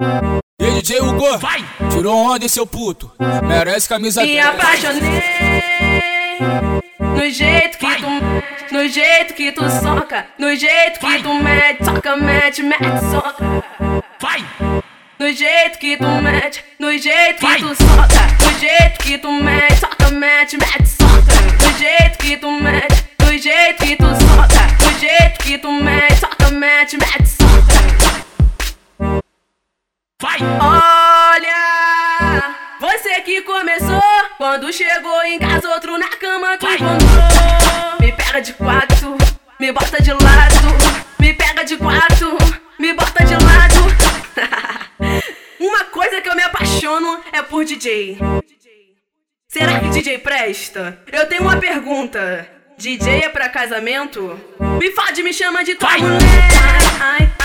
E DJ Hugo, vai! Tirou onda, seu puto. Merece camisa Me apaixonei no jeito que tu, no jeito que tu soca, no jeito que tu mete, soca, mete, mete, soca. Vai! No jeito que tu mete, no jeito que tu soca, no jeito que tu mete, soca, mete, mete, soca. No jeito que tu mete, no jeito que tu soca, no jeito Olha, você que começou, quando chegou em casa, outro na cama tu encontrou. Me pega de quatro, me bota de lado, me pega de quatro, me bota de lado. Uma coisa que eu me apaixono é por DJ. Será que DJ presta? Eu tenho uma pergunta. DJ é pra casamento? Me fode, me chama de tua mulher. Ai.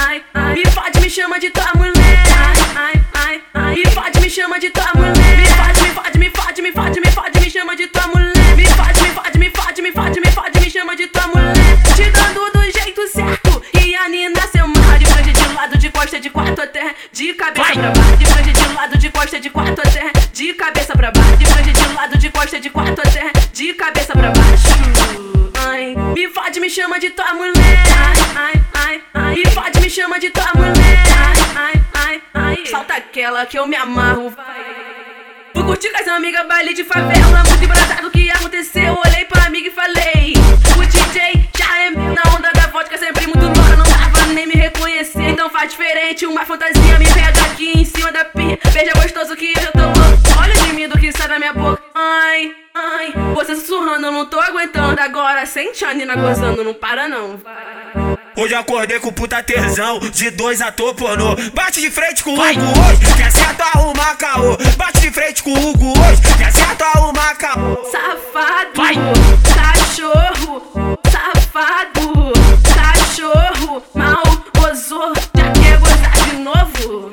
Me fode, me fode, me fode, me fode, me fode, me chama de tua mulher. Me fode, me fode, me fode, me fode, me fode, me chama de tua mulher. Te dando do jeito certo. E a Nina seu mar de frente de lado, de costa, de quarto até de cabeça pra baixo. De frente de lado, de costa, de quarto até de cabeça pra baixo. De frente de lado, de costa, de quarto até de cabeça pra baixo. Ai, me fode, me chama de tua mulher. Ai, ai, ai. Me fode, me chama de tua mulher. Ai, ai, ai. Salta aquela que eu me amarro, vai. Fui curtir com as amigas, baile de favela. Muito embrasado o que aconteceu. Olhei pra amiga e falei: O DJ já é. Na onda da vodka, sempre muito louca. Não dava nem me reconhecer. Então faz diferente, uma fantasia. Me pega aqui em cima da pia. Beija gostoso que eu tô louco. Olha de mim do que sai da minha boca. Ai, ai. Você sussurrando, eu não tô aguentando. Agora sente a Nina gozando, não para não. Hoje acordei com puta tesão, de dois ator pornô. Bate de frente com o Hugo hoje, que acerto arruma gozou, já quer gozar de novo?